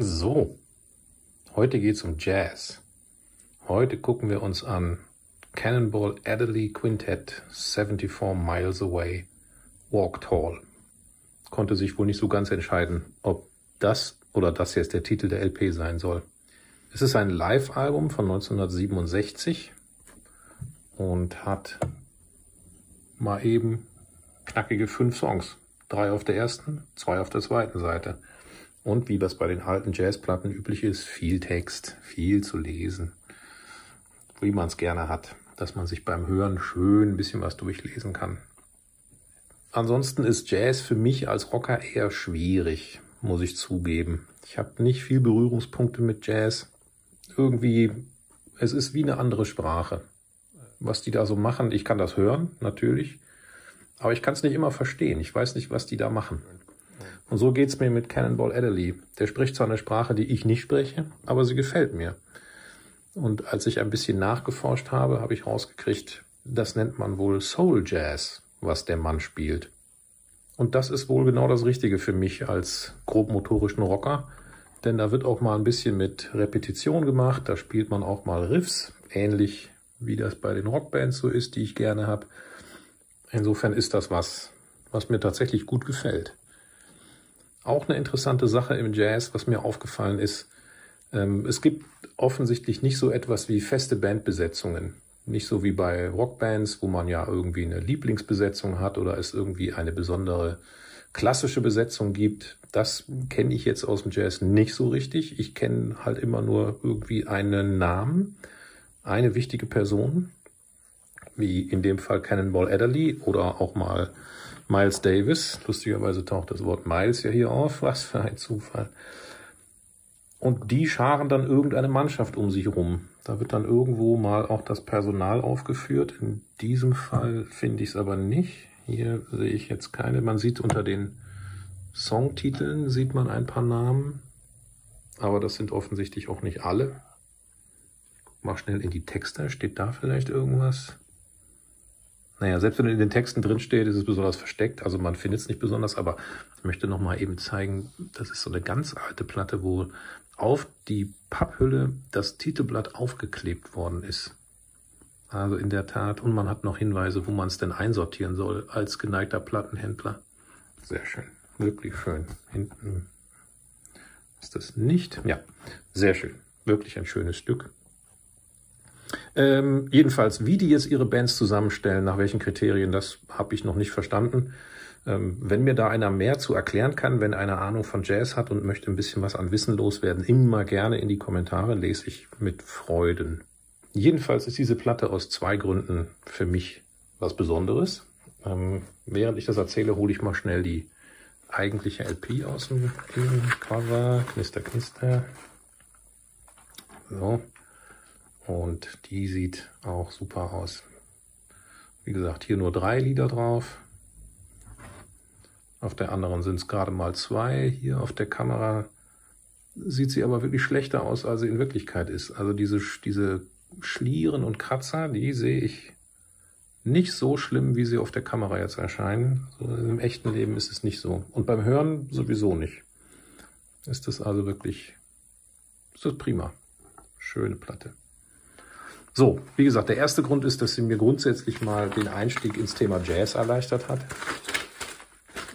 So, heute geht es um Jazz. Heute gucken wir uns an Cannonball Adderley Quintet 74 Miles Away Walk Tall. Konnte sich wohl nicht so ganz entscheiden, ob das oder das jetzt der Titel der LP sein soll. Es ist ein Live-Album von 1967 und hat mal eben knackige fünf Songs. Drei auf der ersten, zwei auf der zweiten Seite. Und wie das bei den alten Jazzplatten üblich ist, viel Text, viel zu lesen. Wie man es gerne hat, dass man sich beim Hören schön ein bisschen was durchlesen kann. Ansonsten ist Jazz für mich als Rocker eher schwierig, muss ich zugeben. Ich habe nicht viel Berührungspunkte mit Jazz. Irgendwie, es ist wie eine andere Sprache. Was die da so machen, ich kann das hören, natürlich. Aber ich kann es nicht immer verstehen. Ich weiß nicht, was die da machen. Und so geht's mir mit Cannonball Adderley. Der spricht zwar eine Sprache, die ich nicht spreche, aber sie gefällt mir. Und als ich ein bisschen nachgeforscht habe, habe ich rausgekriegt, das nennt man wohl Soul Jazz, was der Mann spielt. Und das ist wohl genau das Richtige für mich als grobmotorischen Rocker, denn da wird auch mal ein bisschen mit Repetition gemacht, da spielt man auch mal Riffs, ähnlich wie das bei den Rockbands so ist, die ich gerne habe. Insofern ist das was, was mir tatsächlich gut gefällt. Auch eine interessante Sache im Jazz, was mir aufgefallen ist, ähm, es gibt offensichtlich nicht so etwas wie feste Bandbesetzungen. Nicht so wie bei Rockbands, wo man ja irgendwie eine Lieblingsbesetzung hat oder es irgendwie eine besondere klassische Besetzung gibt. Das kenne ich jetzt aus dem Jazz nicht so richtig. Ich kenne halt immer nur irgendwie einen Namen, eine wichtige Person, wie in dem Fall Cannonball Adderley oder auch mal Miles Davis. Lustigerweise taucht das Wort Miles ja hier auf. Was für ein Zufall. Und die scharen dann irgendeine Mannschaft um sich rum. Da wird dann irgendwo mal auch das Personal aufgeführt. In diesem Fall finde ich es aber nicht. Hier sehe ich jetzt keine. Man sieht unter den Songtiteln sieht man ein paar Namen. Aber das sind offensichtlich auch nicht alle. Guck mal schnell in die Texte. Steht da vielleicht irgendwas? Naja, selbst wenn in den Texten drinsteht, ist es besonders versteckt. Also man findet es nicht besonders, aber ich möchte nochmal eben zeigen, das ist so eine ganz alte Platte, wo auf die Papphülle das Titelblatt aufgeklebt worden ist. Also in der Tat, und man hat noch Hinweise, wo man es denn einsortieren soll als geneigter Plattenhändler. Sehr schön, wirklich schön. Hinten ist das nicht. Ja, sehr schön. Wirklich ein schönes Stück. Ähm, jedenfalls, wie die jetzt ihre Bands zusammenstellen, nach welchen Kriterien, das habe ich noch nicht verstanden. Ähm, wenn mir da einer mehr zu erklären kann, wenn einer Ahnung von Jazz hat und möchte ein bisschen was an Wissen loswerden, immer gerne in die Kommentare, lese ich mit Freuden. Jedenfalls ist diese Platte aus zwei Gründen für mich was Besonderes. Ähm, während ich das erzähle, hole ich mal schnell die eigentliche LP aus dem Cover. Knister, knister. So. Und die sieht auch super aus. Wie gesagt, hier nur drei Lieder drauf. Auf der anderen sind es gerade mal zwei. Hier auf der Kamera sieht sie aber wirklich schlechter aus, als sie in Wirklichkeit ist. Also diese, diese Schlieren und Kratzer, die sehe ich nicht so schlimm, wie sie auf der Kamera jetzt erscheinen. Also Im echten Leben ist es nicht so. Und beim Hören sowieso nicht. Ist das also wirklich, ist das prima. Schöne Platte. So, wie gesagt, der erste Grund ist, dass sie mir grundsätzlich mal den Einstieg ins Thema Jazz erleichtert hat.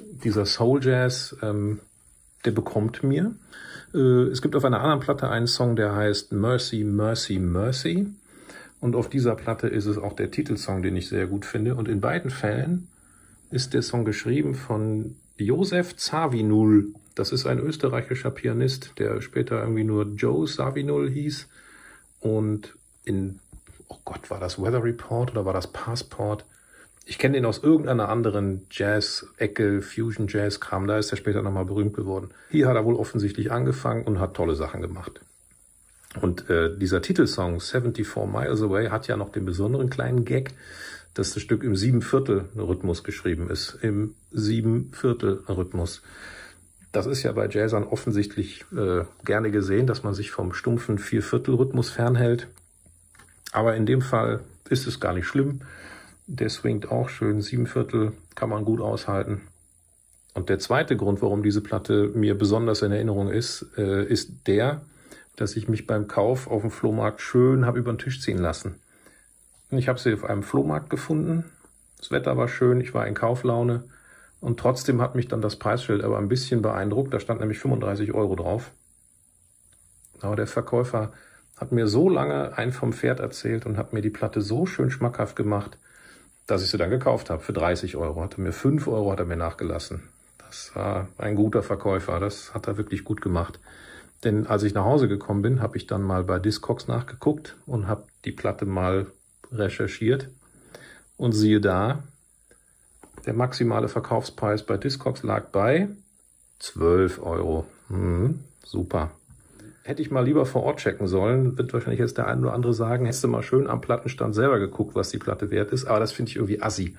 Dieser Soul Jazz, ähm, der bekommt mir. Äh, es gibt auf einer anderen Platte einen Song, der heißt Mercy, Mercy, Mercy. Und auf dieser Platte ist es auch der Titelsong, den ich sehr gut finde. Und in beiden Fällen ist der Song geschrieben von Josef Zawinul. Das ist ein österreichischer Pianist, der später irgendwie nur Joe Zawinul hieß. Und in oh Gott, war das Weather Report oder war das Passport? Ich kenne den aus irgendeiner anderen Jazz-Ecke, Fusion Jazz-Kram, da ist er später nochmal berühmt geworden. Hier hat er wohl offensichtlich angefangen und hat tolle Sachen gemacht. Und äh, dieser Titelsong 74 Miles Away hat ja noch den besonderen kleinen Gag, dass das Stück im Siebenviertel-Rhythmus geschrieben ist. Im Siebenviertel-Rhythmus. Das ist ja bei Jazzern offensichtlich äh, gerne gesehen, dass man sich vom stumpfen Vierviertel-Rhythmus fernhält. Aber in dem Fall ist es gar nicht schlimm. Der swingt auch schön. Sieben Viertel kann man gut aushalten. Und der zweite Grund, warum diese Platte mir besonders in Erinnerung ist, äh, ist der, dass ich mich beim Kauf auf dem Flohmarkt schön habe über den Tisch ziehen lassen. Ich habe sie auf einem Flohmarkt gefunden. Das Wetter war schön, ich war in Kauflaune. Und trotzdem hat mich dann das Preisschild aber ein bisschen beeindruckt. Da stand nämlich 35 Euro drauf. Aber der Verkäufer hat mir so lange ein vom Pferd erzählt und hat mir die Platte so schön schmackhaft gemacht, dass ich sie dann gekauft habe für 30 Euro. Hatte mir 5 Euro hat er mir nachgelassen. Das war ein guter Verkäufer. Das hat er wirklich gut gemacht. Denn als ich nach Hause gekommen bin, habe ich dann mal bei Discogs nachgeguckt und habe die Platte mal recherchiert. Und siehe da, der maximale Verkaufspreis bei Discogs lag bei 12 Euro. Mhm, super. Hätte ich mal lieber vor Ort checken sollen, wird wahrscheinlich jetzt der eine oder andere sagen, hättest du mal schön am Plattenstand selber geguckt, was die Platte wert ist. Aber das finde ich irgendwie assi.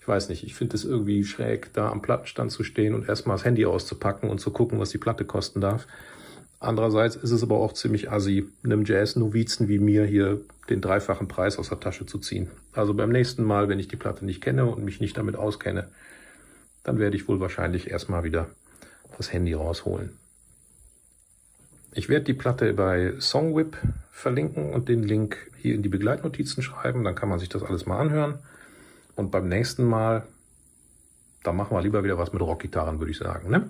Ich weiß nicht, ich finde es irgendwie schräg, da am Plattenstand zu stehen und erstmal das Handy auszupacken und zu gucken, was die Platte kosten darf. Andererseits ist es aber auch ziemlich assi, einem Jazz-Novizen wie mir hier den dreifachen Preis aus der Tasche zu ziehen. Also beim nächsten Mal, wenn ich die Platte nicht kenne und mich nicht damit auskenne, dann werde ich wohl wahrscheinlich erstmal wieder das Handy rausholen. Ich werde die Platte bei Songwhip verlinken und den Link hier in die Begleitnotizen schreiben. Dann kann man sich das alles mal anhören. Und beim nächsten Mal, da machen wir lieber wieder was mit Rockgitarren, würde ich sagen. Ne?